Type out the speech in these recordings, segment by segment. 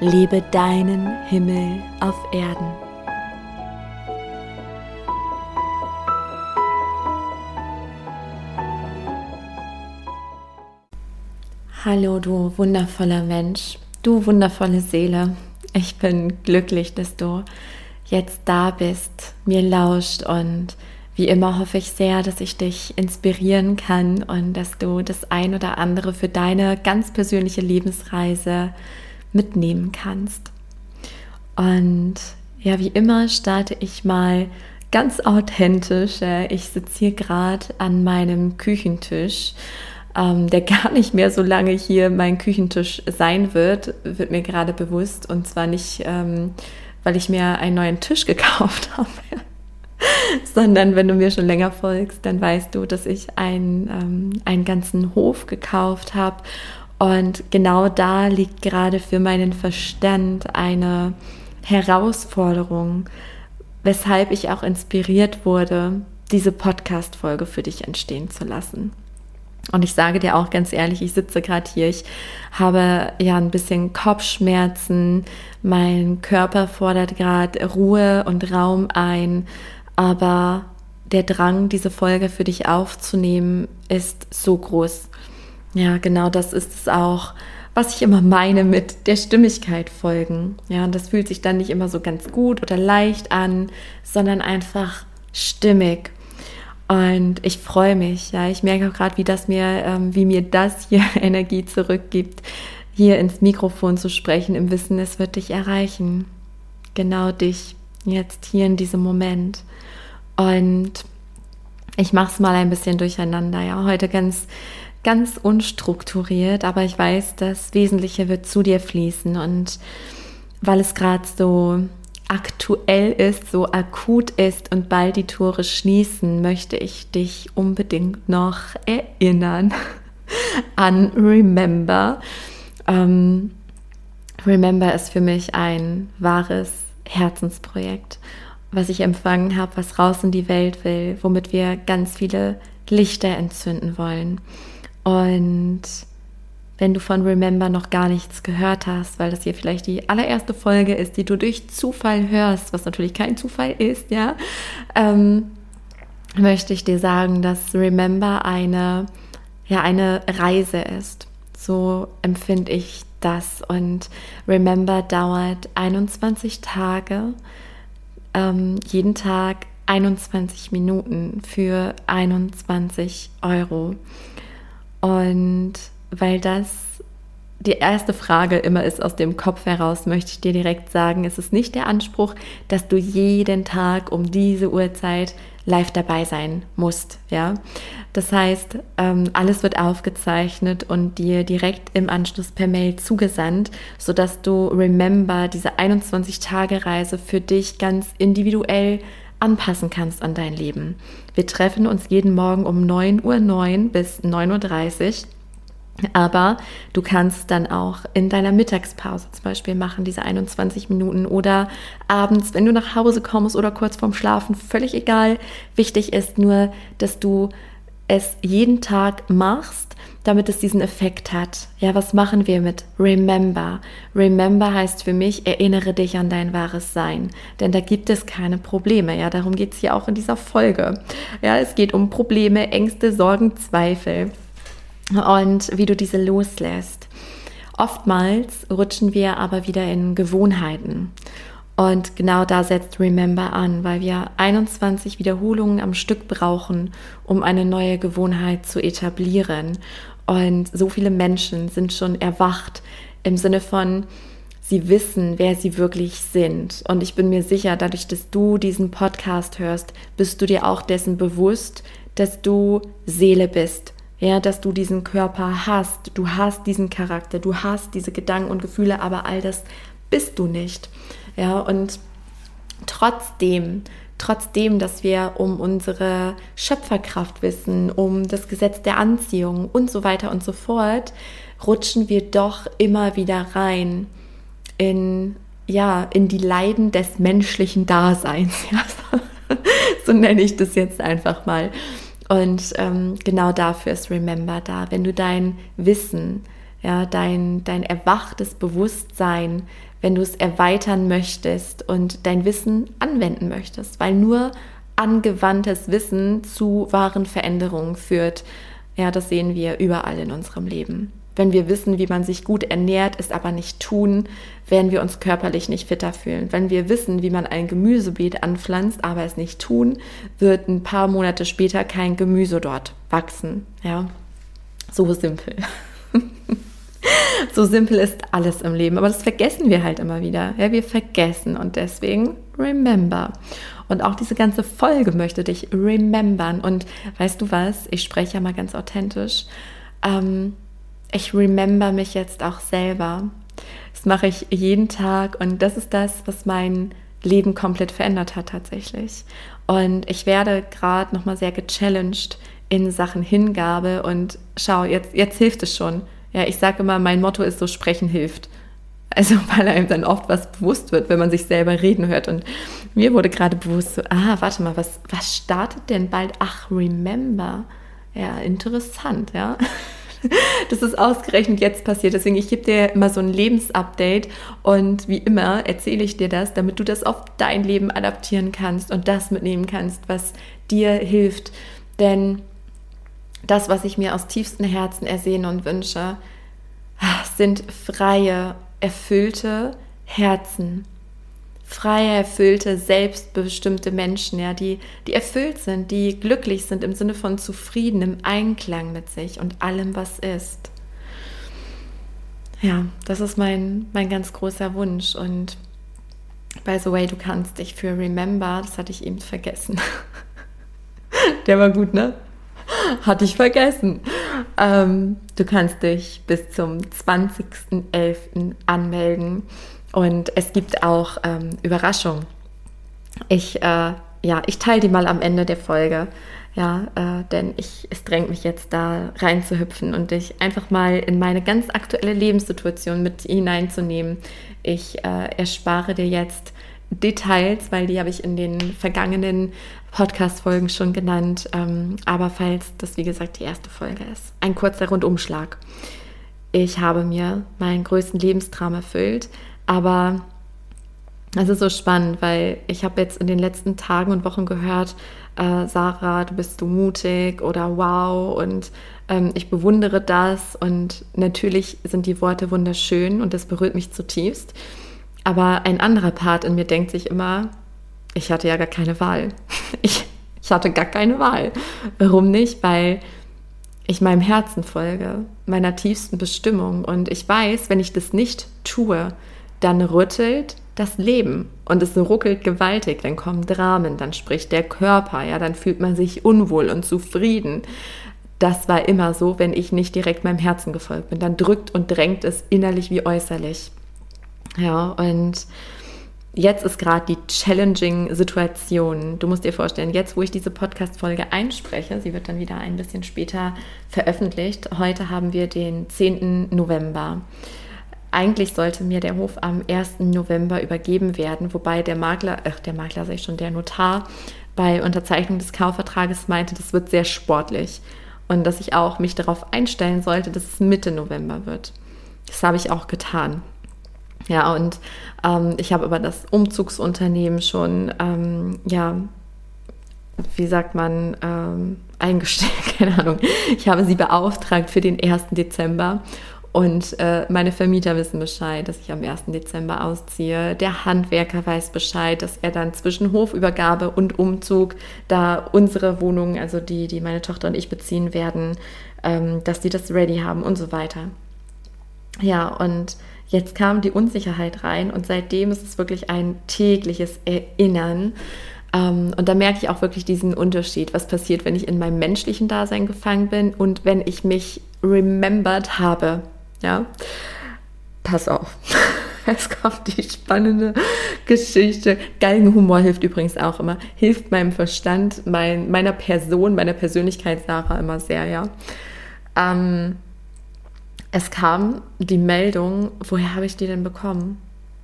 Lebe deinen Himmel auf Erden. Hallo du wundervoller Mensch, du wundervolle Seele. Ich bin glücklich, dass du jetzt da bist, mir lauscht und wie immer hoffe ich sehr, dass ich dich inspirieren kann und dass du das ein oder andere für deine ganz persönliche Lebensreise mitnehmen kannst. Und ja, wie immer starte ich mal ganz authentisch. Ich sitze hier gerade an meinem Küchentisch, ähm, der gar nicht mehr so lange hier mein Küchentisch sein wird, wird mir gerade bewusst. Und zwar nicht, ähm, weil ich mir einen neuen Tisch gekauft habe. sondern wenn du mir schon länger folgst, dann weißt du, dass ich einen, ähm, einen ganzen Hof gekauft habe und genau da liegt gerade für meinen Verstand eine Herausforderung, weshalb ich auch inspiriert wurde, diese Podcast-Folge für dich entstehen zu lassen. Und ich sage dir auch ganz ehrlich, ich sitze gerade hier, ich habe ja ein bisschen Kopfschmerzen, mein Körper fordert gerade Ruhe und Raum ein, aber der Drang, diese Folge für dich aufzunehmen, ist so groß. Ja, genau das ist es auch, was ich immer meine mit der Stimmigkeit folgen. Ja, und das fühlt sich dann nicht immer so ganz gut oder leicht an, sondern einfach stimmig. Und ich freue mich, ja, ich merke auch gerade, wie das mir, ähm, wie mir das hier Energie zurückgibt, hier ins Mikrofon zu sprechen, im Wissen, es wird dich erreichen. Genau dich, jetzt hier in diesem Moment. Und ich mache es mal ein bisschen durcheinander, ja, heute ganz ganz unstrukturiert, aber ich weiß, das Wesentliche wird zu dir fließen und weil es gerade so aktuell ist, so akut ist und bald die Tore schließen, möchte ich dich unbedingt noch erinnern an Remember. Ähm, Remember ist für mich ein wahres Herzensprojekt, was ich empfangen habe, was raus in die Welt will, womit wir ganz viele Lichter entzünden wollen. Und wenn du von Remember noch gar nichts gehört hast, weil das hier vielleicht die allererste Folge ist, die du durch Zufall hörst, was natürlich kein Zufall ist, ja, ähm, möchte ich dir sagen, dass Remember eine, ja, eine Reise ist. So empfinde ich das. Und Remember dauert 21 Tage, ähm, jeden Tag 21 Minuten für 21 Euro. Und weil das die erste Frage immer ist aus dem Kopf heraus, möchte ich dir direkt sagen, es ist nicht der Anspruch, dass du jeden Tag um diese Uhrzeit live dabei sein musst. Ja, das heißt, ähm, alles wird aufgezeichnet und dir direkt im Anschluss per Mail zugesandt, sodass du Remember diese 21 Tage Reise für dich ganz individuell anpassen kannst an dein Leben. Wir treffen uns jeden Morgen um 9.09 Uhr bis 9.30 Uhr. Aber du kannst dann auch in deiner Mittagspause zum Beispiel machen, diese 21 Minuten oder abends, wenn du nach Hause kommst oder kurz vorm Schlafen, völlig egal. Wichtig ist nur, dass du es jeden Tag machst, damit es diesen Effekt hat. Ja, was machen wir mit Remember? Remember heißt für mich, erinnere dich an dein wahres Sein. Denn da gibt es keine Probleme. Ja, darum geht es hier auch in dieser Folge. Ja, es geht um Probleme, Ängste, Sorgen, Zweifel. Und wie du diese loslässt. Oftmals rutschen wir aber wieder in Gewohnheiten. Und genau da setzt Remember an, weil wir 21 Wiederholungen am Stück brauchen, um eine neue Gewohnheit zu etablieren. Und so viele Menschen sind schon erwacht im Sinne von, sie wissen, wer sie wirklich sind. Und ich bin mir sicher, dadurch, dass du diesen Podcast hörst, bist du dir auch dessen bewusst, dass du Seele bist. Ja, dass du diesen Körper hast, du hast diesen Charakter, du hast diese Gedanken und Gefühle, aber all das bist du nicht. Ja, und trotzdem, trotzdem, dass wir um unsere Schöpferkraft wissen, um das Gesetz der Anziehung und so weiter und so fort, rutschen wir doch immer wieder rein in ja, in die Leiden des menschlichen Daseins. Ja, so, so nenne ich das jetzt einfach mal. Und ähm, genau dafür ist Remember da. Wenn du dein Wissen, ja, dein, dein erwachtes Bewusstsein, wenn du es erweitern möchtest und dein Wissen anwenden möchtest, weil nur angewandtes Wissen zu wahren Veränderungen führt. Ja, das sehen wir überall in unserem Leben. Wenn wir wissen, wie man sich gut ernährt, es aber nicht tun, werden wir uns körperlich nicht fitter fühlen. Wenn wir wissen, wie man ein Gemüsebeet anpflanzt, aber es nicht tun, wird ein paar Monate später kein Gemüse dort wachsen. Ja, so simpel. so simpel ist alles im Leben, aber das vergessen wir halt immer wieder. Ja, wir vergessen und deswegen remember. Und auch diese ganze Folge möchte dich remembern. Und weißt du was? Ich spreche ja mal ganz authentisch. Ähm, ich remember mich jetzt auch selber. Das mache ich jeden Tag und das ist das, was mein Leben komplett verändert hat tatsächlich. Und ich werde gerade nochmal sehr gechallenged in Sachen Hingabe und schau, jetzt, jetzt hilft es schon. Ja, ich sage immer, mein Motto ist so, sprechen hilft. Also weil einem dann oft was bewusst wird, wenn man sich selber reden hört. Und mir wurde gerade bewusst so, ah, warte mal, was, was startet denn bald? Ach, remember. Ja, interessant, ja. das ist ausgerechnet jetzt passiert. Deswegen, ich gebe dir mal so ein Lebensupdate und wie immer erzähle ich dir das, damit du das auf dein Leben adaptieren kannst und das mitnehmen kannst, was dir hilft. Denn das, was ich mir aus tiefstem Herzen ersehne und wünsche, sind freie, erfüllte Herzen freie, erfüllte, selbstbestimmte Menschen, ja, die, die erfüllt sind, die glücklich sind im Sinne von zufrieden, im Einklang mit sich und allem, was ist. Ja, das ist mein, mein ganz großer Wunsch. Und by the way, du kannst dich für Remember, das hatte ich eben vergessen. Der war gut, ne? Hatte ich vergessen. Ähm, du kannst dich bis zum 20.11. anmelden und es gibt auch ähm, Überraschungen. Ich, äh, ja, ich teile die mal am Ende der Folge. Ja, äh, denn ich, es drängt mich jetzt da reinzuhüpfen und dich einfach mal in meine ganz aktuelle Lebenssituation mit hineinzunehmen. Ich äh, erspare dir jetzt Details, weil die habe ich in den vergangenen Podcast-Folgen schon genannt. Ähm, aber falls das, wie gesagt, die erste Folge ist, ein kurzer Rundumschlag. Ich habe mir meinen größten Lebenstraum erfüllt, aber es ist so spannend, weil ich habe jetzt in den letzten Tagen und Wochen gehört, äh, Sarah, du bist so mutig oder wow und ähm, ich bewundere das und natürlich sind die Worte wunderschön und das berührt mich zutiefst. Aber ein anderer Part in mir denkt sich immer, ich hatte ja gar keine Wahl. Ich, ich hatte gar keine Wahl. Warum nicht? Weil ich meinem Herzen folge, meiner tiefsten Bestimmung und ich weiß, wenn ich das nicht tue, dann rüttelt das Leben und es ruckelt gewaltig, dann kommen Dramen, dann spricht der Körper, ja, dann fühlt man sich unwohl und zufrieden. Das war immer so, wenn ich nicht direkt meinem Herzen gefolgt bin. Dann drückt und drängt es innerlich wie äußerlich. Ja, und jetzt ist gerade die challenging Situation. Du musst dir vorstellen, jetzt, wo ich diese Podcast-Folge einspreche, sie wird dann wieder ein bisschen später veröffentlicht. Heute haben wir den 10. November. Eigentlich sollte mir der Hof am 1. November übergeben werden, wobei der Makler, ach, der Makler ich schon, der Notar bei Unterzeichnung des Kaufvertrages meinte, das wird sehr sportlich und dass ich auch mich darauf einstellen sollte, dass es Mitte November wird. Das habe ich auch getan. Ja, und ähm, ich habe aber das Umzugsunternehmen schon, ähm, ja, wie sagt man, ähm, eingestellt, keine Ahnung. Ich habe sie beauftragt für den 1. Dezember und äh, meine Vermieter wissen Bescheid, dass ich am 1. Dezember ausziehe. Der Handwerker weiß Bescheid, dass er dann zwischen Hofübergabe und Umzug, da unsere Wohnungen, also die, die meine Tochter und ich beziehen werden, ähm, dass die das ready haben und so weiter. Ja, und jetzt kam die Unsicherheit rein und seitdem ist es wirklich ein tägliches Erinnern. Ähm, und da merke ich auch wirklich diesen Unterschied, was passiert, wenn ich in meinem menschlichen Dasein gefangen bin und wenn ich mich remembered habe ja, pass auf. Jetzt kommt die spannende Geschichte. Galgenhumor hilft übrigens auch immer. Hilft meinem Verstand, mein, meiner Person, meiner Persönlichkeit Sarah immer sehr, ja. Ähm, es kam die Meldung, woher habe ich die denn bekommen?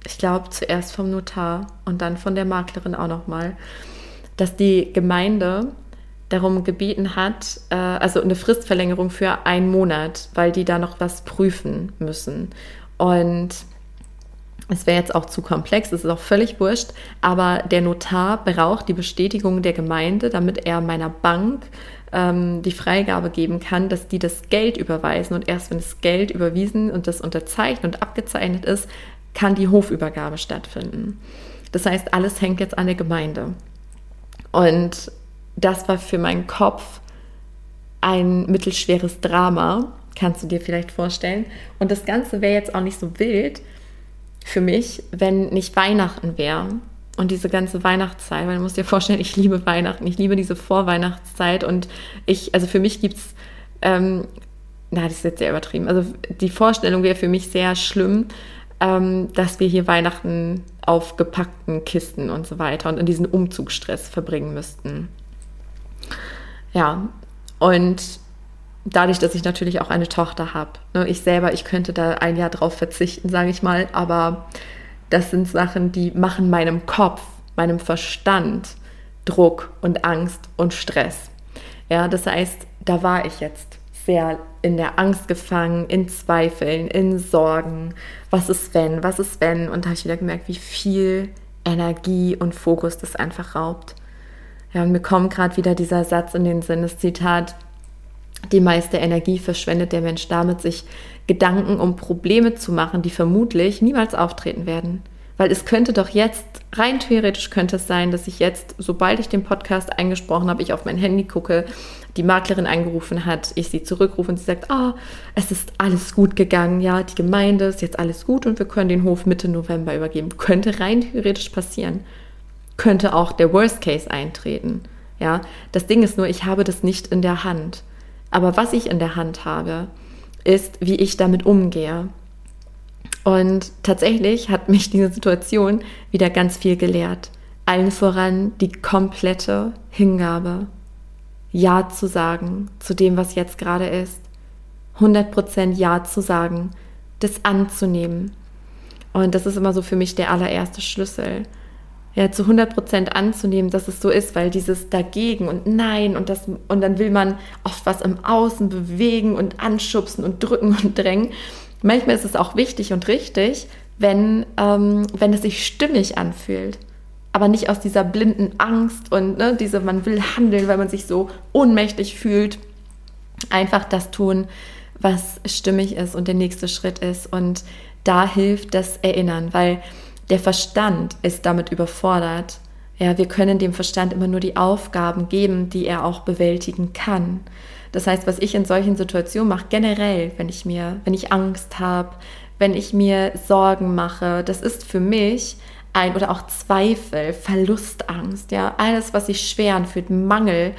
Ich glaube zuerst vom Notar und dann von der Maklerin auch nochmal, dass die Gemeinde darum gebeten hat, äh, also eine Fristverlängerung für einen Monat, weil die da noch was prüfen müssen. Und es wäre jetzt auch zu komplex, es ist auch völlig wurscht, aber der Notar braucht die Bestätigung der Gemeinde, damit er meiner Bank ähm, die Freigabe geben kann, dass die das Geld überweisen. Und erst wenn das Geld überwiesen und das unterzeichnet und abgezeichnet ist, kann die Hofübergabe stattfinden. Das heißt, alles hängt jetzt an der Gemeinde. Und das war für meinen Kopf ein mittelschweres Drama, kannst du dir vielleicht vorstellen. Und das Ganze wäre jetzt auch nicht so wild für mich, wenn nicht Weihnachten wäre. Und diese ganze Weihnachtszeit, weil du musst dir vorstellen, ich liebe Weihnachten, ich liebe diese Vorweihnachtszeit und ich, also für mich gibt es, ähm, na, das ist jetzt sehr übertrieben, also die Vorstellung wäre für mich sehr schlimm, ähm, dass wir hier Weihnachten auf gepackten Kisten und so weiter und in diesen Umzugsstress verbringen müssten. Ja, und dadurch, dass ich natürlich auch eine Tochter habe, ne, ich selber, ich könnte da ein Jahr drauf verzichten, sage ich mal, aber das sind Sachen, die machen meinem Kopf, meinem Verstand Druck und Angst und Stress. Ja, das heißt, da war ich jetzt sehr in der Angst gefangen, in Zweifeln, in Sorgen. Was ist wenn? Was ist wenn? Und da habe ich wieder gemerkt, wie viel Energie und Fokus das einfach raubt. Ja, und mir kommt gerade wieder dieser Satz in den Sinn, das Zitat, die meiste Energie verschwendet der Mensch damit, sich Gedanken um Probleme zu machen, die vermutlich niemals auftreten werden. Weil es könnte doch jetzt, rein theoretisch könnte es sein, dass ich jetzt, sobald ich den Podcast eingesprochen habe, ich auf mein Handy gucke, die Maklerin angerufen hat, ich sie zurückrufe und sie sagt, ah, oh, es ist alles gut gegangen, ja, die Gemeinde ist jetzt alles gut und wir können den Hof Mitte November übergeben. Könnte rein theoretisch passieren könnte auch der Worst Case eintreten. Ja, das Ding ist nur, ich habe das nicht in der Hand. Aber was ich in der Hand habe, ist, wie ich damit umgehe. Und tatsächlich hat mich diese Situation wieder ganz viel gelehrt. Allen voran die komplette Hingabe. Ja zu sagen zu dem, was jetzt gerade ist. 100% Ja zu sagen, das anzunehmen. Und das ist immer so für mich der allererste Schlüssel ja, zu 100 Prozent anzunehmen, dass es so ist, weil dieses dagegen und nein und das und dann will man oft was im Außen bewegen und anschubsen und drücken und drängen. Manchmal ist es auch wichtig und richtig, wenn, ähm, wenn es sich stimmig anfühlt, aber nicht aus dieser blinden Angst und ne, diese, man will handeln, weil man sich so ohnmächtig fühlt. Einfach das tun, was stimmig ist und der nächste Schritt ist. Und da hilft das Erinnern, weil der Verstand ist damit überfordert. Ja, wir können dem Verstand immer nur die Aufgaben geben, die er auch bewältigen kann. Das heißt, was ich in solchen Situationen mache, generell, wenn ich mir, wenn ich Angst habe, wenn ich mir Sorgen mache, das ist für mich ein oder auch Zweifel, Verlustangst, ja, alles, was sich schwer anfühlt, Mangel,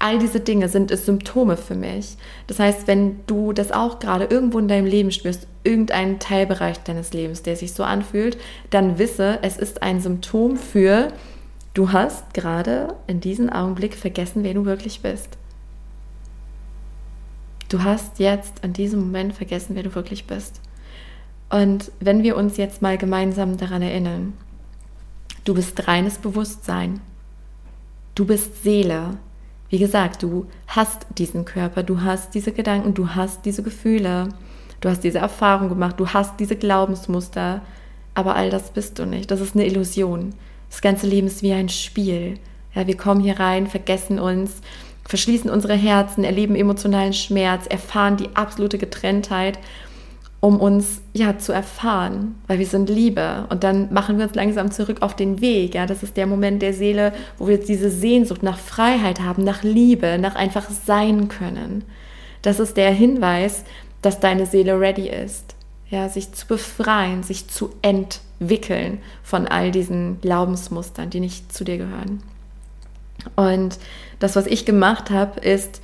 All diese Dinge sind Symptome für mich. Das heißt, wenn du das auch gerade irgendwo in deinem Leben spürst, irgendeinen Teilbereich deines Lebens, der sich so anfühlt, dann wisse, es ist ein Symptom für, du hast gerade in diesem Augenblick vergessen, wer du wirklich bist. Du hast jetzt in diesem Moment vergessen, wer du wirklich bist. Und wenn wir uns jetzt mal gemeinsam daran erinnern, du bist reines Bewusstsein, du bist Seele, wie gesagt, du hast diesen Körper, du hast diese Gedanken, du hast diese Gefühle, du hast diese Erfahrung gemacht, du hast diese Glaubensmuster, aber all das bist du nicht. Das ist eine Illusion. Das ganze Leben ist wie ein Spiel. Ja, wir kommen hier rein, vergessen uns, verschließen unsere Herzen, erleben emotionalen Schmerz, erfahren die absolute Getrenntheit um uns ja zu erfahren, weil wir sind Liebe und dann machen wir uns langsam zurück auf den Weg, ja, das ist der Moment der Seele, wo wir jetzt diese Sehnsucht nach Freiheit haben, nach Liebe, nach einfach sein können. Das ist der Hinweis, dass deine Seele ready ist, ja, sich zu befreien, sich zu entwickeln von all diesen Glaubensmustern, die nicht zu dir gehören. Und das, was ich gemacht habe, ist,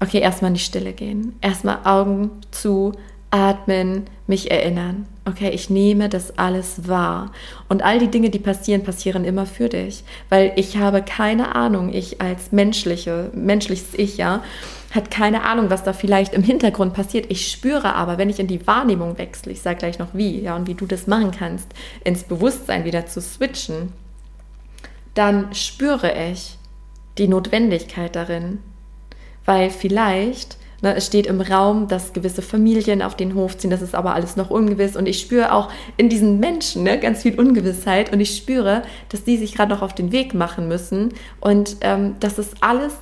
okay, erstmal in die Stille gehen, erstmal Augen zu, atmen, mich erinnern. Okay, ich nehme das alles wahr. Und all die Dinge, die passieren, passieren immer für dich. Weil ich habe keine Ahnung, ich als menschliche, menschliches Ich, ja, hat keine Ahnung, was da vielleicht im Hintergrund passiert. Ich spüre aber, wenn ich in die Wahrnehmung wechsle, ich sage gleich noch wie, ja, und wie du das machen kannst, ins Bewusstsein wieder zu switchen, dann spüre ich die Notwendigkeit darin. Weil vielleicht Ne, es steht im Raum, dass gewisse Familien auf den Hof ziehen, das ist aber alles noch ungewiss. Und ich spüre auch in diesen Menschen ne, ganz viel Ungewissheit und ich spüre, dass die sich gerade noch auf den Weg machen müssen und ähm, dass es alles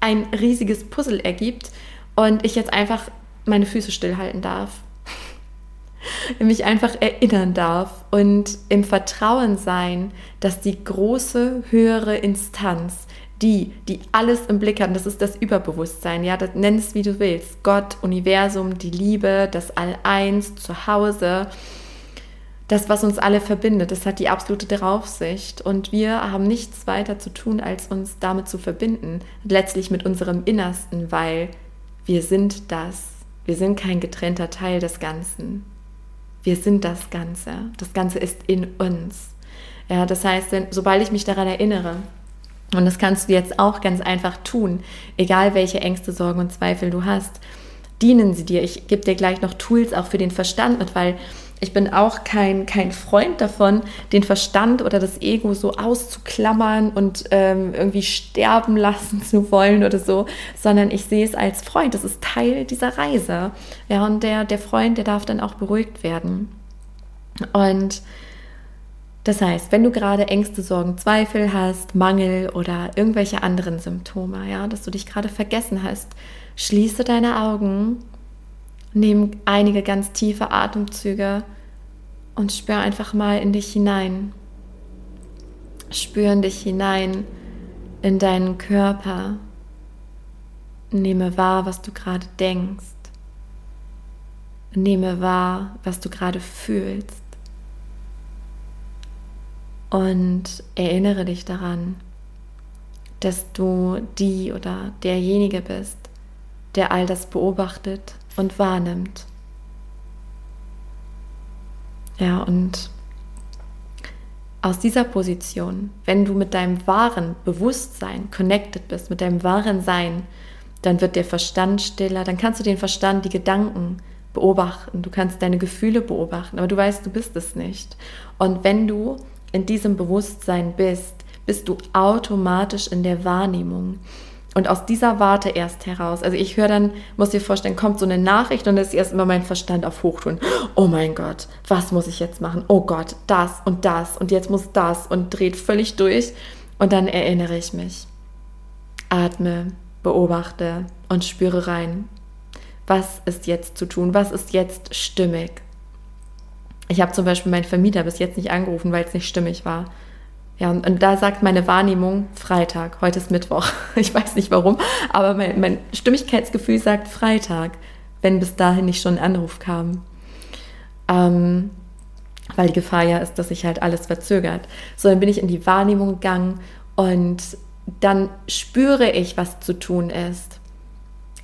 ein riesiges Puzzle ergibt und ich jetzt einfach meine Füße stillhalten darf. mich einfach erinnern darf und im Vertrauen sein, dass die große, höhere Instanz die, die alles im Blick haben, das ist das Überbewusstsein, ja, das nenn es wie du willst. Gott, Universum, die Liebe, das All-Eins, zu Hause, das, was uns alle verbindet, das hat die absolute Draufsicht. Und wir haben nichts weiter zu tun, als uns damit zu verbinden, letztlich mit unserem Innersten, weil wir sind das. Wir sind kein getrennter Teil des Ganzen. Wir sind das Ganze. Das Ganze ist in uns. Ja, das heißt, sobald ich mich daran erinnere, und das kannst du jetzt auch ganz einfach tun, egal welche Ängste, Sorgen und Zweifel du hast. Dienen sie dir. Ich gebe dir gleich noch Tools auch für den Verstand mit, weil ich bin auch kein, kein Freund davon, den Verstand oder das Ego so auszuklammern und ähm, irgendwie sterben lassen zu wollen oder so, sondern ich sehe es als Freund. Das ist Teil dieser Reise. Ja, und der, der Freund, der darf dann auch beruhigt werden. Und das heißt, wenn du gerade Ängste, Sorgen, Zweifel hast, Mangel oder irgendwelche anderen Symptome, ja, dass du dich gerade vergessen hast, schließe deine Augen, nimm einige ganz tiefe Atemzüge und spür einfach mal in dich hinein. Spür in dich hinein in deinen Körper. Nehme wahr, was du gerade denkst. Nehme wahr, was du gerade fühlst. Und erinnere dich daran, dass du die oder derjenige bist, der all das beobachtet und wahrnimmt. Ja, und aus dieser Position, wenn du mit deinem wahren Bewusstsein connected bist, mit deinem wahren Sein, dann wird der Verstand stiller, dann kannst du den Verstand, die Gedanken beobachten, du kannst deine Gefühle beobachten, aber du weißt, du bist es nicht. Und wenn du in diesem Bewusstsein bist, bist du automatisch in der Wahrnehmung. Und aus dieser Warte erst heraus, also ich höre dann, muss dir vorstellen, kommt so eine Nachricht und ist erst immer mein Verstand auf Hochtouren. Oh mein Gott, was muss ich jetzt machen? Oh Gott, das und das und jetzt muss das und dreht völlig durch. Und dann erinnere ich mich. Atme, beobachte und spüre rein. Was ist jetzt zu tun? Was ist jetzt stimmig? Ich habe zum Beispiel meinen Vermieter bis jetzt nicht angerufen, weil es nicht stimmig war. Ja, und, und, da sagt meine Wahrnehmung Freitag. Heute ist Mittwoch. Ich weiß nicht warum, aber mein, mein Stimmigkeitsgefühl sagt Freitag, wenn bis dahin nicht schon ein Anruf kam. Ähm, weil die Gefahr ja ist, dass sich halt alles verzögert. So, dann bin ich in die Wahrnehmung gegangen und dann spüre ich, was zu tun ist.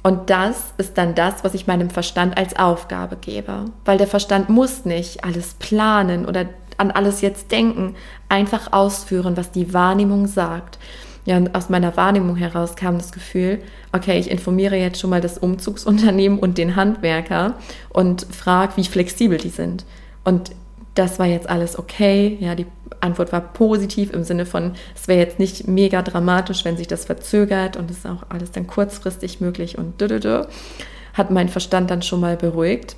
Und das ist dann das, was ich meinem Verstand als Aufgabe gebe. Weil der Verstand muss nicht alles planen oder an alles jetzt denken, einfach ausführen, was die Wahrnehmung sagt. Ja, und aus meiner Wahrnehmung heraus kam das Gefühl, okay, ich informiere jetzt schon mal das Umzugsunternehmen und den Handwerker und frage, wie flexibel die sind. Und das war jetzt alles okay. Ja, die Antwort war positiv im Sinne von, es wäre jetzt nicht mega dramatisch, wenn sich das verzögert und es ist auch alles dann kurzfristig möglich und dödödö, hat mein Verstand dann schon mal beruhigt.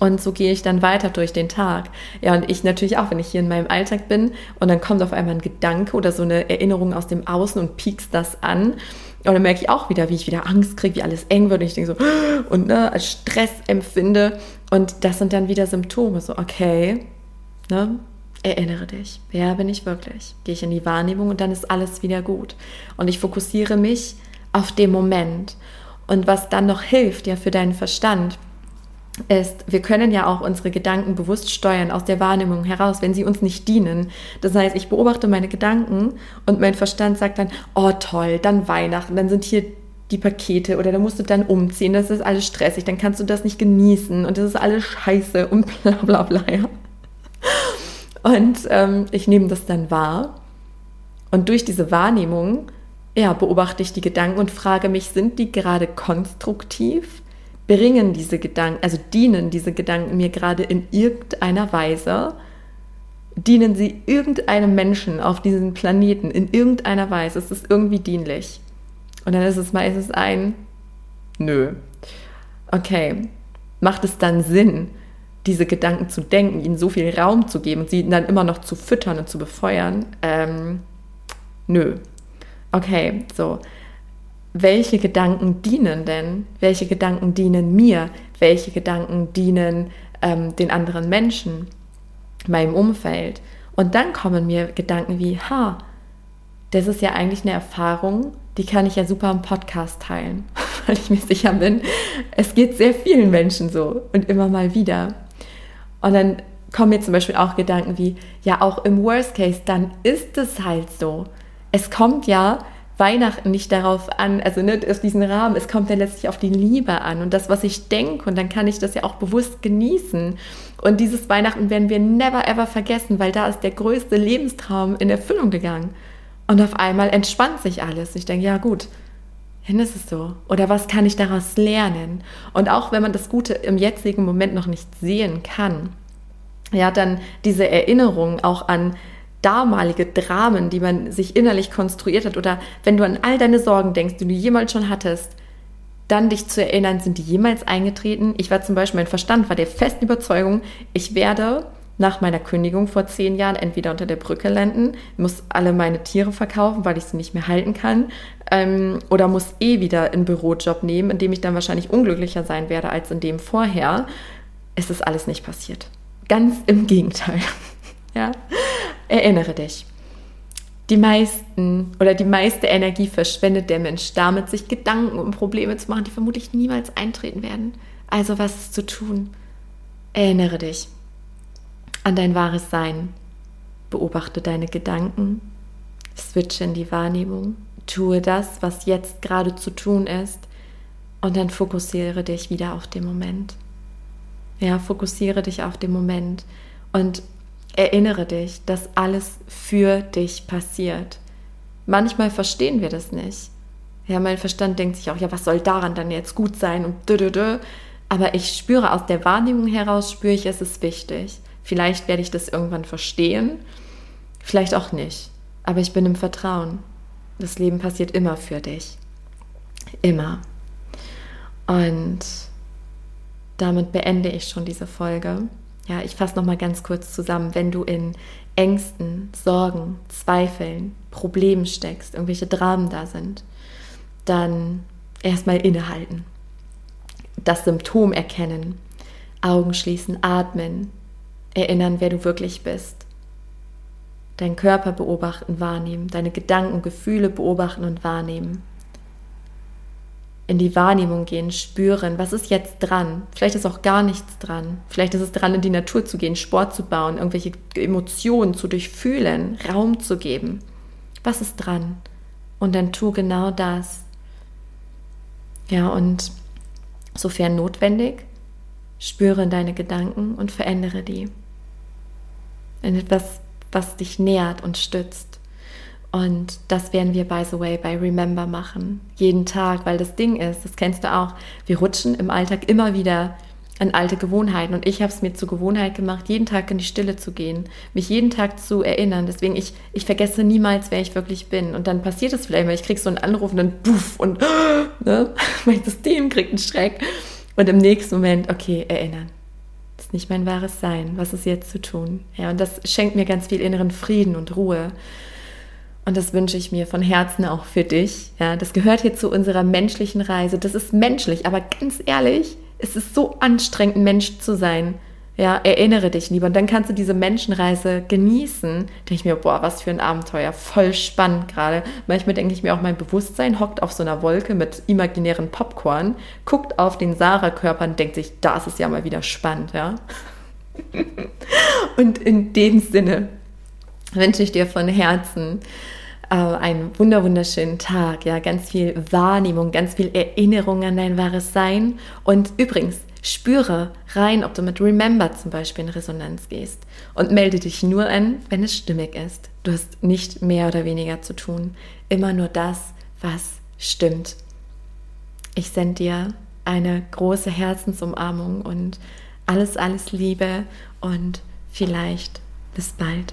Und so gehe ich dann weiter durch den Tag. Ja, und ich natürlich auch, wenn ich hier in meinem Alltag bin und dann kommt auf einmal ein Gedanke oder so eine Erinnerung aus dem Außen und piekst das an. Und dann merke ich auch wieder, wie ich wieder Angst kriege, wie alles eng wird. Und ich denke so, und ne, als Stress empfinde. Und das sind dann wieder Symptome. So, okay, ne, erinnere dich, wer bin ich wirklich? Gehe ich in die Wahrnehmung und dann ist alles wieder gut. Und ich fokussiere mich auf den Moment. Und was dann noch hilft, ja, für deinen Verstand, ist, wir können ja auch unsere Gedanken bewusst steuern aus der Wahrnehmung heraus, wenn sie uns nicht dienen. Das heißt, ich beobachte meine Gedanken und mein Verstand sagt dann, oh toll, dann Weihnachten, dann sind hier die Pakete oder da musst du dann umziehen, das ist alles stressig, dann kannst du das nicht genießen und das ist alles scheiße und bla bla bla. Ja. Und ähm, ich nehme das dann wahr und durch diese Wahrnehmung ja, beobachte ich die Gedanken und frage mich, sind die gerade konstruktiv? Bringen diese Gedanken, also dienen diese Gedanken mir gerade in irgendeiner Weise? Dienen sie irgendeinem Menschen auf diesem Planeten in irgendeiner Weise? Ist es irgendwie dienlich? Und dann ist es meistens ein Nö. Okay, macht es dann Sinn, diese Gedanken zu denken, ihnen so viel Raum zu geben und sie dann immer noch zu füttern und zu befeuern? Ähm, nö. Okay, so. Welche Gedanken dienen denn? Welche Gedanken dienen mir? Welche Gedanken dienen ähm, den anderen Menschen, meinem Umfeld? Und dann kommen mir Gedanken wie, ha, das ist ja eigentlich eine Erfahrung, die kann ich ja super im Podcast teilen, weil ich mir sicher bin, es geht sehr vielen Menschen so und immer mal wieder. Und dann kommen mir zum Beispiel auch Gedanken wie, ja, auch im Worst Case, dann ist es halt so. Es kommt ja Weihnachten nicht darauf an, also nicht auf diesen Rahmen, es kommt ja letztlich auf die Liebe an und das, was ich denke und dann kann ich das ja auch bewusst genießen. Und dieses Weihnachten werden wir never ever vergessen, weil da ist der größte Lebenstraum in Erfüllung gegangen. Und auf einmal entspannt sich alles. Ich denke, ja gut, dann ist es so. Oder was kann ich daraus lernen? Und auch wenn man das Gute im jetzigen Moment noch nicht sehen kann, ja, dann diese Erinnerung auch an damalige Dramen, die man sich innerlich konstruiert hat, oder wenn du an all deine Sorgen denkst, die du jemals schon hattest, dann dich zu erinnern, sind die jemals eingetreten? Ich war zum Beispiel, mein Verstand war der festen Überzeugung, ich werde nach meiner Kündigung vor zehn Jahren entweder unter der Brücke landen, muss alle meine Tiere verkaufen, weil ich sie nicht mehr halten kann, ähm, oder muss eh wieder einen Bürojob nehmen, in dem ich dann wahrscheinlich unglücklicher sein werde als in dem vorher. Es ist alles nicht passiert. Ganz im Gegenteil. ja? Erinnere dich. Die meisten oder die meiste Energie verschwendet der Mensch damit, sich Gedanken um Probleme zu machen, die vermutlich niemals eintreten werden. Also was ist zu tun? Erinnere dich an dein wahres Sein. Beobachte deine Gedanken, switche in die Wahrnehmung, tue das, was jetzt gerade zu tun ist und dann fokussiere dich wieder auf den Moment. Ja, fokussiere dich auf den Moment und erinnere dich, dass alles für dich passiert. Manchmal verstehen wir das nicht. Ja, mein Verstand denkt sich auch, ja, was soll daran dann jetzt gut sein und dö, dö, dö. Aber ich spüre aus der Wahrnehmung heraus, spüre ich, es ist wichtig. Vielleicht werde ich das irgendwann verstehen, vielleicht auch nicht. Aber ich bin im Vertrauen. Das Leben passiert immer für dich. Immer. Und damit beende ich schon diese Folge. Ja, ich fasse nochmal ganz kurz zusammen. Wenn du in Ängsten, Sorgen, Zweifeln, Problemen steckst, irgendwelche Dramen da sind, dann erstmal innehalten. Das Symptom erkennen, Augen schließen, atmen, erinnern, wer du wirklich bist. Deinen Körper beobachten, wahrnehmen, deine Gedanken, Gefühle beobachten und wahrnehmen. In die Wahrnehmung gehen, spüren, was ist jetzt dran? Vielleicht ist auch gar nichts dran. Vielleicht ist es dran, in die Natur zu gehen, Sport zu bauen, irgendwelche Emotionen zu durchfühlen, Raum zu geben. Was ist dran? Und dann tu genau das. Ja, und sofern notwendig, spüre deine Gedanken und verändere die in etwas, was dich nährt und stützt. Und das werden wir, by the way, bei Remember machen. Jeden Tag, weil das Ding ist, das kennst du auch, wir rutschen im Alltag immer wieder an alte Gewohnheiten. Und ich habe es mir zur Gewohnheit gemacht, jeden Tag in die Stille zu gehen, mich jeden Tag zu erinnern. Deswegen, ich, ich vergesse niemals, wer ich wirklich bin. Und dann passiert es vielleicht, weil ich kriege so einen Anruf und dann puff und ne, mein System kriegt einen Schreck. Und im nächsten Moment, okay, erinnern ist nicht mein wahres Sein. Was ist jetzt zu tun? Ja, und das schenkt mir ganz viel inneren Frieden und Ruhe. Und das wünsche ich mir von Herzen auch für dich. Ja, das gehört hier zu unserer menschlichen Reise. Das ist menschlich, aber ganz ehrlich, es ist so anstrengend, Mensch zu sein. Ja, erinnere dich lieber. Und dann kannst du diese Menschenreise genießen. Denke ich mir, boah, was für ein Abenteuer. Voll spannend gerade. Manchmal denke ich mir auch, mein Bewusstsein hockt auf so einer Wolke mit imaginären Popcorn, guckt auf den Sarah-Körper und denkt sich, da ist ja mal wieder spannend, ja. und in dem Sinne wünsche ich dir von Herzen, einen wunder wunderschönen Tag, ja, ganz viel Wahrnehmung, ganz viel Erinnerung an dein wahres Sein. Und übrigens, spüre rein, ob du mit Remember zum Beispiel in Resonanz gehst und melde dich nur an, wenn es stimmig ist. Du hast nicht mehr oder weniger zu tun, immer nur das, was stimmt. Ich sende dir eine große Herzensumarmung und alles, alles Liebe und vielleicht bis bald.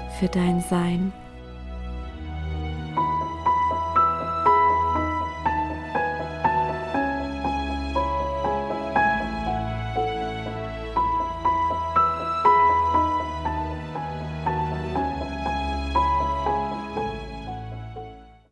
für dein Sein.